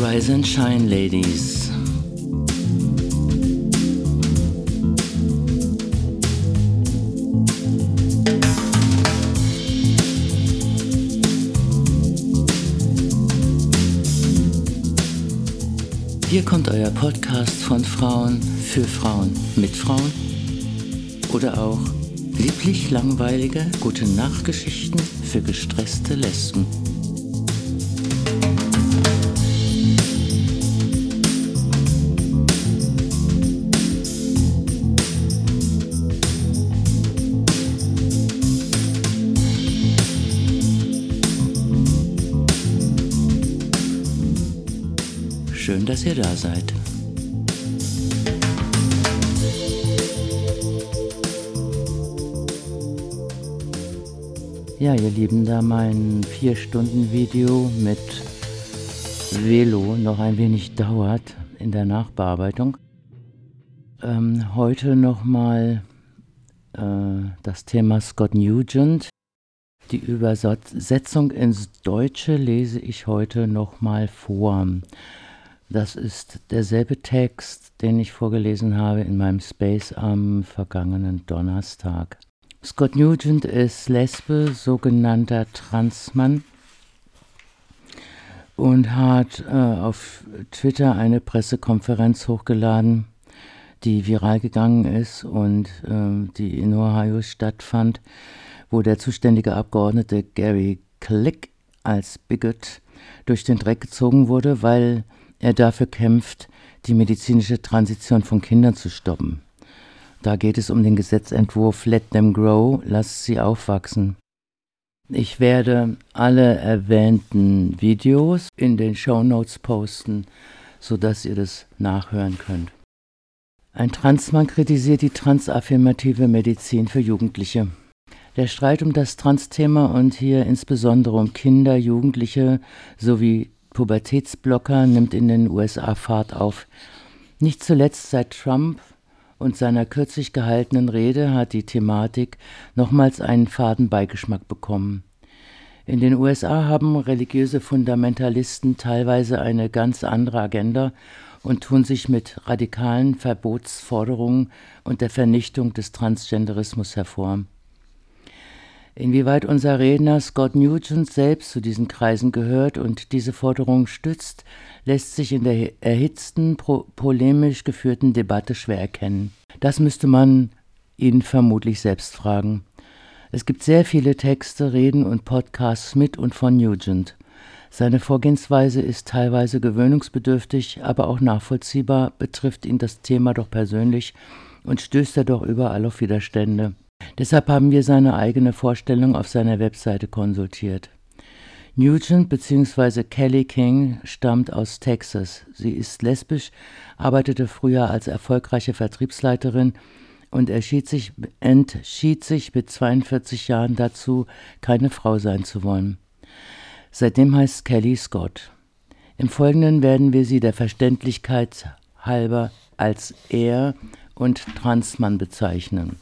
Rise and shine, ladies. Hier kommt euer Podcast von Frauen für Frauen mit Frauen oder auch lieblich langweilige gute Nachtgeschichten für gestresste Lesben. Schön, dass ihr da seid. Ja, ihr Lieben, da mein 4-Stunden-Video mit Velo noch ein wenig dauert in der Nachbearbeitung. Ähm, heute nochmal äh, das Thema Scott Nugent. Die Übersetzung ins Deutsche lese ich heute nochmal vor. Das ist derselbe Text, den ich vorgelesen habe in meinem Space am vergangenen Donnerstag. Scott Nugent ist Lesbe, sogenannter Transmann und hat äh, auf Twitter eine Pressekonferenz hochgeladen, die viral gegangen ist und äh, die in Ohio stattfand, wo der zuständige Abgeordnete Gary Click als Bigot durch den Dreck gezogen wurde, weil er dafür kämpft, die medizinische Transition von Kindern zu stoppen. Da geht es um den Gesetzentwurf Let Them Grow, lass sie aufwachsen. Ich werde alle erwähnten Videos in den Show Notes posten, sodass ihr das nachhören könnt. Ein Transmann kritisiert die transaffirmative Medizin für Jugendliche. Der Streit um das Trans-Thema und hier insbesondere um Kinder, Jugendliche sowie Pubertätsblocker nimmt in den USA Fahrt auf. Nicht zuletzt seit Trump und seiner kürzlich gehaltenen Rede hat die Thematik nochmals einen faden Beigeschmack bekommen. In den USA haben religiöse Fundamentalisten teilweise eine ganz andere Agenda und tun sich mit radikalen Verbotsforderungen und der Vernichtung des Transgenderismus hervor. Inwieweit unser Redner Scott Nugent selbst zu diesen Kreisen gehört und diese Forderung stützt, lässt sich in der erhitzten, polemisch geführten Debatte schwer erkennen. Das müsste man ihn vermutlich selbst fragen. Es gibt sehr viele Texte, Reden und Podcasts mit und von Nugent. Seine Vorgehensweise ist teilweise gewöhnungsbedürftig, aber auch nachvollziehbar, betrifft ihn das Thema doch persönlich und stößt er doch überall auf Widerstände. Deshalb haben wir seine eigene Vorstellung auf seiner Webseite konsultiert. Nugent bzw. Kelly King stammt aus Texas. Sie ist lesbisch, arbeitete früher als erfolgreiche Vertriebsleiterin und entschied sich, entschied sich mit 42 Jahren dazu, keine Frau sein zu wollen. Seitdem heißt Kelly Scott. Im Folgenden werden wir sie der Verständlichkeit halber als er und Transmann bezeichnen.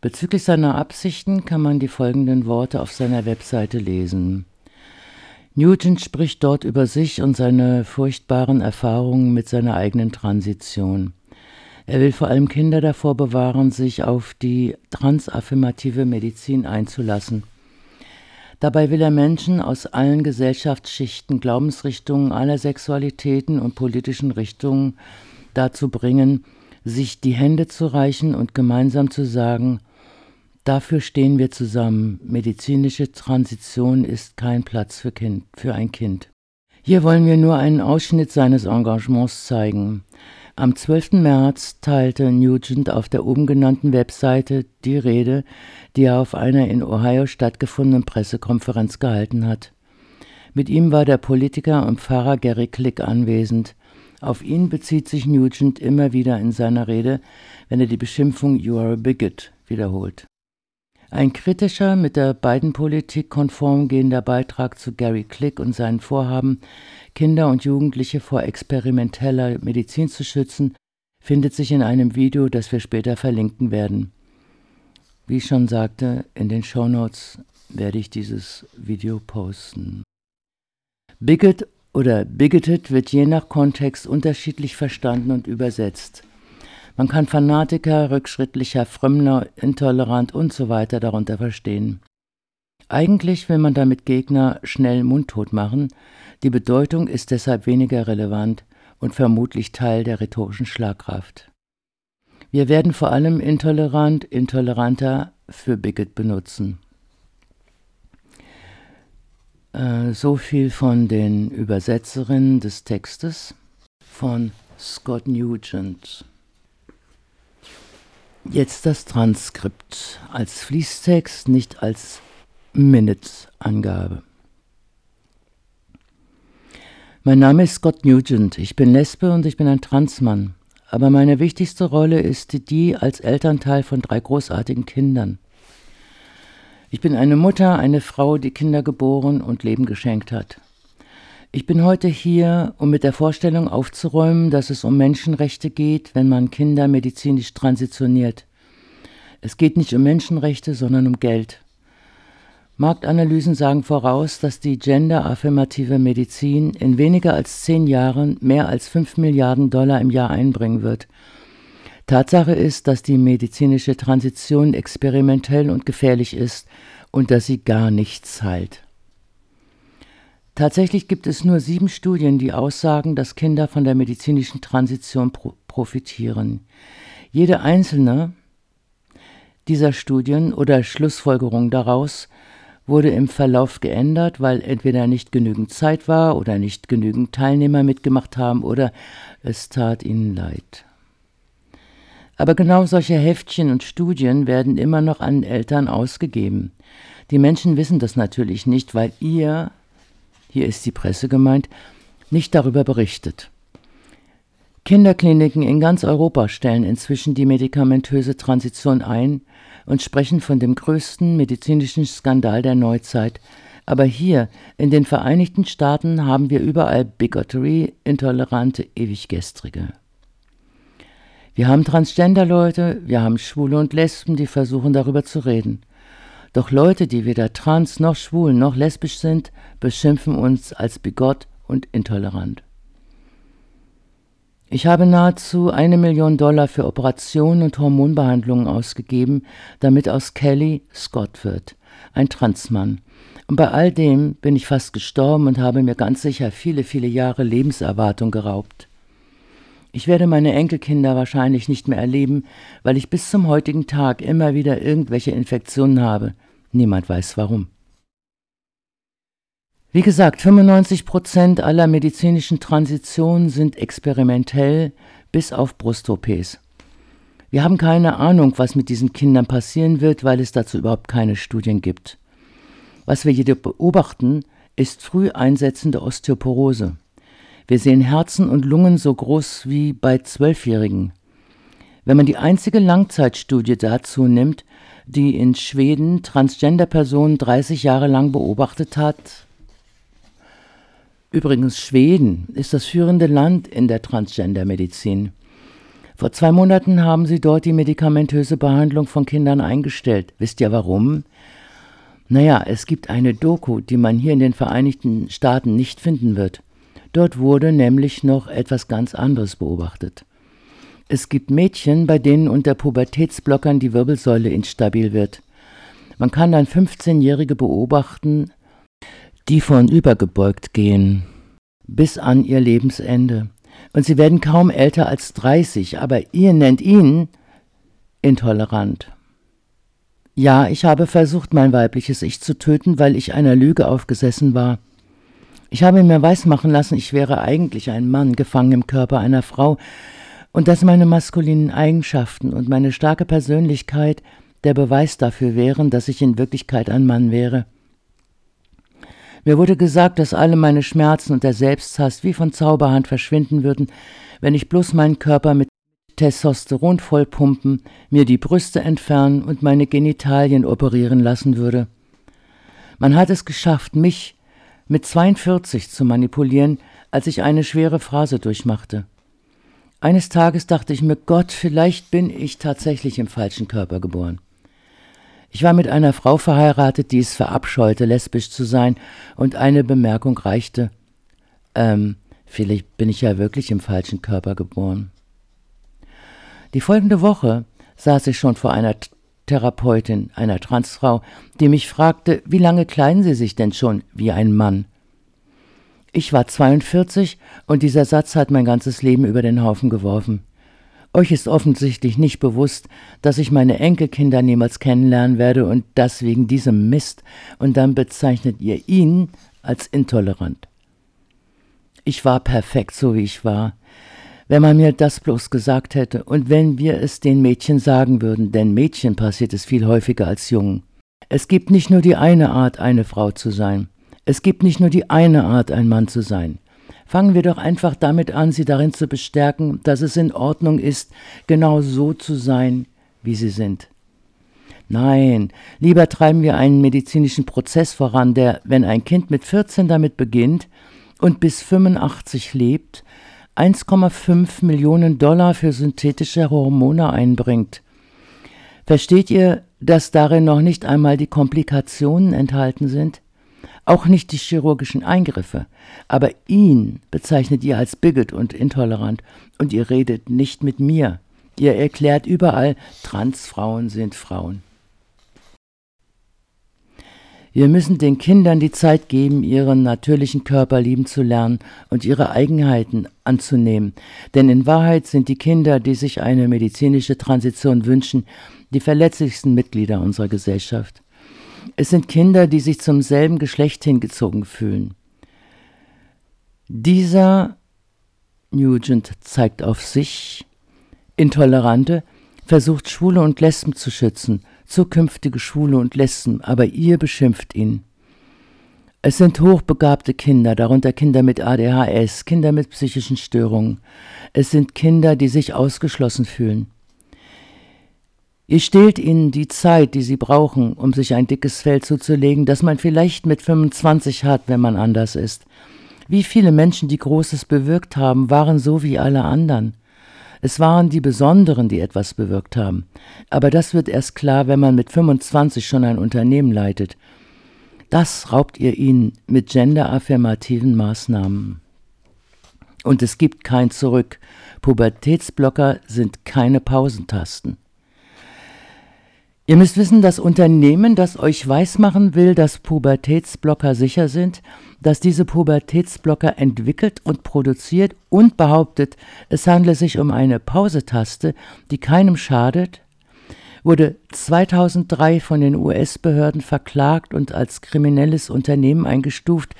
Bezüglich seiner Absichten kann man die folgenden Worte auf seiner Webseite lesen. Newton spricht dort über sich und seine furchtbaren Erfahrungen mit seiner eigenen Transition. Er will vor allem Kinder davor bewahren, sich auf die transaffirmative Medizin einzulassen. Dabei will er Menschen aus allen Gesellschaftsschichten, Glaubensrichtungen, aller Sexualitäten und politischen Richtungen dazu bringen, sich die Hände zu reichen und gemeinsam zu sagen, Dafür stehen wir zusammen. Medizinische Transition ist kein Platz für, kind, für ein Kind. Hier wollen wir nur einen Ausschnitt seines Engagements zeigen. Am 12. März teilte Nugent auf der oben genannten Webseite die Rede, die er auf einer in Ohio stattgefundenen Pressekonferenz gehalten hat. Mit ihm war der Politiker und Pfarrer Gary Click anwesend. Auf ihn bezieht sich Nugent immer wieder in seiner Rede, wenn er die Beschimpfung You are a bigot wiederholt. Ein kritischer, mit der beiden Politik konform gehender Beitrag zu Gary Click und seinen Vorhaben, Kinder und Jugendliche vor experimenteller Medizin zu schützen, findet sich in einem Video, das wir später verlinken werden. Wie ich schon sagte, in den Shownotes werde ich dieses Video posten. Bigot oder bigoted wird je nach Kontext unterschiedlich verstanden und übersetzt. Man kann Fanatiker, rückschrittlicher, Frömmler, intolerant und so weiter darunter verstehen. Eigentlich will man damit Gegner schnell mundtot machen, die Bedeutung ist deshalb weniger relevant und vermutlich Teil der rhetorischen Schlagkraft. Wir werden vor allem intolerant, intoleranter für bigot benutzen. Äh, so viel von den Übersetzerinnen des Textes von Scott Nugent. Jetzt das Transkript als Fließtext, nicht als Minute-Angabe. Mein Name ist Scott Nugent. Ich bin Lesbe und ich bin ein Transmann. Aber meine wichtigste Rolle ist die als Elternteil von drei großartigen Kindern. Ich bin eine Mutter, eine Frau, die Kinder geboren und Leben geschenkt hat. Ich bin heute hier, um mit der Vorstellung aufzuräumen, dass es um Menschenrechte geht, wenn man Kinder medizinisch transitioniert. Es geht nicht um Menschenrechte, sondern um Geld. Marktanalysen sagen voraus, dass die genderaffirmative Medizin in weniger als zehn Jahren mehr als fünf Milliarden Dollar im Jahr einbringen wird. Tatsache ist, dass die medizinische Transition experimentell und gefährlich ist und dass sie gar nichts heilt. Tatsächlich gibt es nur sieben Studien, die aussagen, dass Kinder von der medizinischen Transition pro profitieren. Jede einzelne dieser Studien oder Schlussfolgerung daraus wurde im Verlauf geändert, weil entweder nicht genügend Zeit war oder nicht genügend Teilnehmer mitgemacht haben oder es tat ihnen leid. Aber genau solche Heftchen und Studien werden immer noch an Eltern ausgegeben. Die Menschen wissen das natürlich nicht, weil ihr, hier ist die Presse gemeint, nicht darüber berichtet. Kinderkliniken in ganz Europa stellen inzwischen die medikamentöse Transition ein und sprechen von dem größten medizinischen Skandal der Neuzeit. Aber hier in den Vereinigten Staaten haben wir überall Bigottery, intolerante Ewiggestrige. Wir haben Transgender-Leute, wir haben Schwule und Lesben, die versuchen darüber zu reden. Doch Leute, die weder trans noch schwul noch lesbisch sind, beschimpfen uns als bigott und intolerant. Ich habe nahezu eine Million Dollar für Operationen und Hormonbehandlungen ausgegeben, damit aus Kelly Scott wird, ein Transmann. Und bei all dem bin ich fast gestorben und habe mir ganz sicher viele, viele Jahre Lebenserwartung geraubt. Ich werde meine Enkelkinder wahrscheinlich nicht mehr erleben, weil ich bis zum heutigen Tag immer wieder irgendwelche Infektionen habe. Niemand weiß warum. Wie gesagt, 95 Prozent aller medizinischen Transitionen sind experimentell, bis auf Brust-OPs. Wir haben keine Ahnung, was mit diesen Kindern passieren wird, weil es dazu überhaupt keine Studien gibt. Was wir jedoch beobachten, ist früh einsetzende Osteoporose. Wir sehen Herzen und Lungen so groß wie bei Zwölfjährigen. Wenn man die einzige Langzeitstudie dazu nimmt, die in Schweden Transgender-Personen 30 Jahre lang beobachtet hat, Übrigens, Schweden ist das führende Land in der Transgender-Medizin. Vor zwei Monaten haben sie dort die medikamentöse Behandlung von Kindern eingestellt. Wisst ihr warum? Naja, es gibt eine Doku, die man hier in den Vereinigten Staaten nicht finden wird. Dort wurde nämlich noch etwas ganz anderes beobachtet. Es gibt Mädchen, bei denen unter Pubertätsblockern die Wirbelsäule instabil wird. Man kann dann 15-Jährige beobachten, die vornübergebeugt gehen, bis an ihr Lebensende. Und sie werden kaum älter als 30, aber ihr nennt ihn intolerant. Ja, ich habe versucht, mein weibliches Ich zu töten, weil ich einer Lüge aufgesessen war. Ich habe mir weismachen lassen, ich wäre eigentlich ein Mann, gefangen im Körper einer Frau, und dass meine maskulinen Eigenschaften und meine starke Persönlichkeit der Beweis dafür wären, dass ich in Wirklichkeit ein Mann wäre. Mir wurde gesagt, dass alle meine Schmerzen und der Selbsthass wie von Zauberhand verschwinden würden, wenn ich bloß meinen Körper mit Testosteron vollpumpen, mir die Brüste entfernen und meine Genitalien operieren lassen würde. Man hat es geschafft, mich mit 42 zu manipulieren, als ich eine schwere Phrase durchmachte. Eines Tages dachte ich mir, Gott, vielleicht bin ich tatsächlich im falschen Körper geboren. Ich war mit einer Frau verheiratet, die es verabscheute, lesbisch zu sein, und eine Bemerkung reichte. Ähm, vielleicht bin ich ja wirklich im falschen Körper geboren. Die folgende Woche saß ich schon vor einer Therapeutin, einer Transfrau, die mich fragte, wie lange kleiden Sie sich denn schon wie ein Mann? Ich war 42 und dieser Satz hat mein ganzes Leben über den Haufen geworfen. Euch ist offensichtlich nicht bewusst, dass ich meine Enkelkinder niemals kennenlernen werde und das wegen diesem Mist, und dann bezeichnet ihr ihn als intolerant. Ich war perfekt, so wie ich war. Wenn man mir das bloß gesagt hätte und wenn wir es den Mädchen sagen würden, denn Mädchen passiert es viel häufiger als Jungen. Es gibt nicht nur die eine Art, eine Frau zu sein. Es gibt nicht nur die eine Art, ein Mann zu sein. Fangen wir doch einfach damit an, sie darin zu bestärken, dass es in Ordnung ist, genau so zu sein, wie sie sind. Nein, lieber treiben wir einen medizinischen Prozess voran, der, wenn ein Kind mit 14 damit beginnt und bis 85 lebt, 1,5 Millionen Dollar für synthetische Hormone einbringt. Versteht ihr, dass darin noch nicht einmal die Komplikationen enthalten sind? Auch nicht die chirurgischen Eingriffe, aber ihn bezeichnet ihr als bigot und intolerant und ihr redet nicht mit mir. Ihr erklärt überall, Transfrauen sind Frauen. Wir müssen den Kindern die Zeit geben, ihren natürlichen Körper lieben zu lernen und ihre Eigenheiten anzunehmen. Denn in Wahrheit sind die Kinder, die sich eine medizinische Transition wünschen, die verletzlichsten Mitglieder unserer Gesellschaft. Es sind Kinder, die sich zum selben Geschlecht hingezogen fühlen. Dieser Nugent zeigt auf sich, Intolerante, versucht Schwule und Lesben zu schützen, zukünftige Schwule und Lesben, aber ihr beschimpft ihn. Es sind hochbegabte Kinder, darunter Kinder mit ADHS, Kinder mit psychischen Störungen. Es sind Kinder, die sich ausgeschlossen fühlen. Ihr stehlt ihnen die Zeit, die sie brauchen, um sich ein dickes Fell zuzulegen, das man vielleicht mit 25 hat, wenn man anders ist. Wie viele Menschen, die Großes bewirkt haben, waren so wie alle anderen. Es waren die Besonderen, die etwas bewirkt haben. Aber das wird erst klar, wenn man mit 25 schon ein Unternehmen leitet. Das raubt ihr ihnen mit genderaffirmativen Maßnahmen. Und es gibt kein Zurück. Pubertätsblocker sind keine Pausentasten. Ihr müsst wissen, das Unternehmen, das euch weismachen will, dass Pubertätsblocker sicher sind, dass diese Pubertätsblocker entwickelt und produziert und behauptet, es handle sich um eine Pausetaste, die keinem schadet, wurde 2003 von den US-Behörden verklagt und als kriminelles Unternehmen eingestuft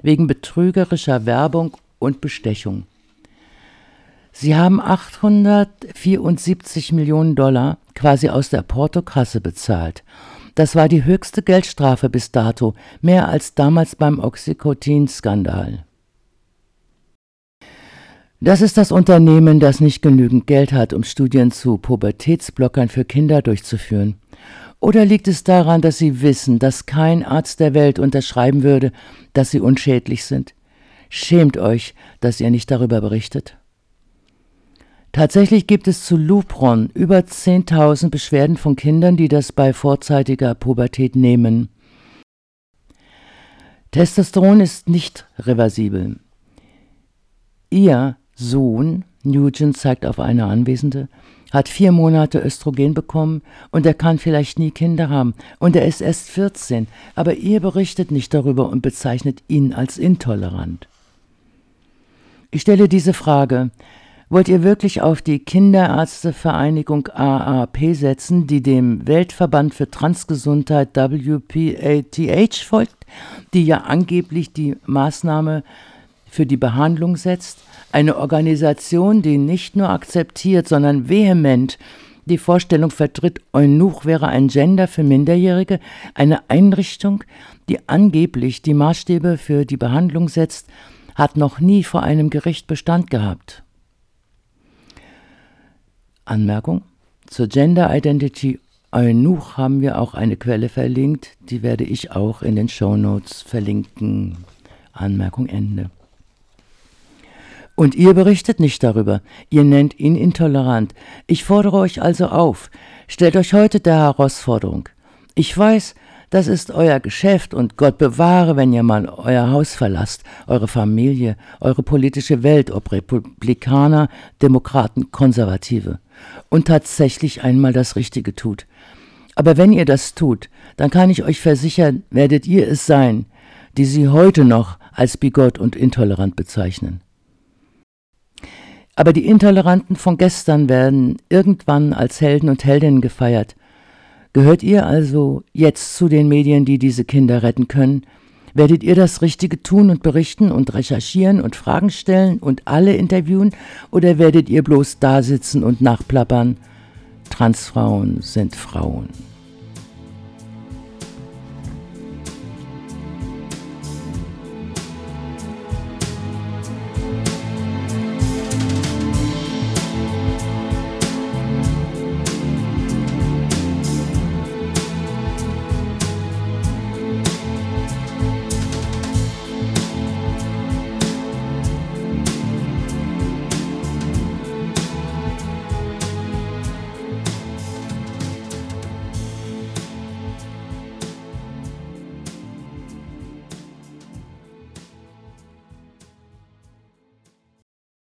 wegen betrügerischer Werbung und Bestechung. Sie haben 874 Millionen Dollar quasi aus der Portokasse bezahlt. Das war die höchste Geldstrafe bis dato, mehr als damals beim Oxycontin-Skandal. Das ist das Unternehmen, das nicht genügend Geld hat, um Studien zu Pubertätsblockern für Kinder durchzuführen. Oder liegt es daran, dass sie wissen, dass kein Arzt der Welt unterschreiben würde, dass sie unschädlich sind? Schämt euch, dass ihr nicht darüber berichtet. Tatsächlich gibt es zu Lupron über 10.000 Beschwerden von Kindern, die das bei vorzeitiger Pubertät nehmen. Testosteron ist nicht reversibel. Ihr Sohn, Nugent zeigt auf eine Anwesende, hat vier Monate Östrogen bekommen und er kann vielleicht nie Kinder haben und er ist erst 14, aber ihr berichtet nicht darüber und bezeichnet ihn als intolerant. Ich stelle diese Frage, Wollt ihr wirklich auf die Kinderärztevereinigung AAP setzen, die dem Weltverband für Transgesundheit WPATH folgt, die ja angeblich die Maßnahme für die Behandlung setzt? Eine Organisation, die nicht nur akzeptiert, sondern vehement die Vorstellung vertritt, Eunuch wäre ein Gender für Minderjährige, eine Einrichtung, die angeblich die Maßstäbe für die Behandlung setzt, hat noch nie vor einem Gericht Bestand gehabt. Anmerkung. Zur Gender Identity Eunuch haben wir auch eine Quelle verlinkt, die werde ich auch in den Show Notes verlinken. Anmerkung Ende. Und ihr berichtet nicht darüber, ihr nennt ihn intolerant. Ich fordere euch also auf, stellt euch heute der Herausforderung. Ich weiß, das ist euer Geschäft und Gott bewahre, wenn ihr mal euer Haus verlasst, eure Familie, eure politische Welt, ob Republikaner, Demokraten, Konservative und tatsächlich einmal das Richtige tut. Aber wenn ihr das tut, dann kann ich euch versichern, werdet ihr es sein, die sie heute noch als bigott und intolerant bezeichnen. Aber die Intoleranten von gestern werden irgendwann als Helden und Heldinnen gefeiert. Gehört ihr also jetzt zu den Medien, die diese Kinder retten können? Werdet ihr das Richtige tun und berichten und recherchieren und Fragen stellen und alle interviewen? Oder werdet ihr bloß da sitzen und nachplappern? Transfrauen sind Frauen.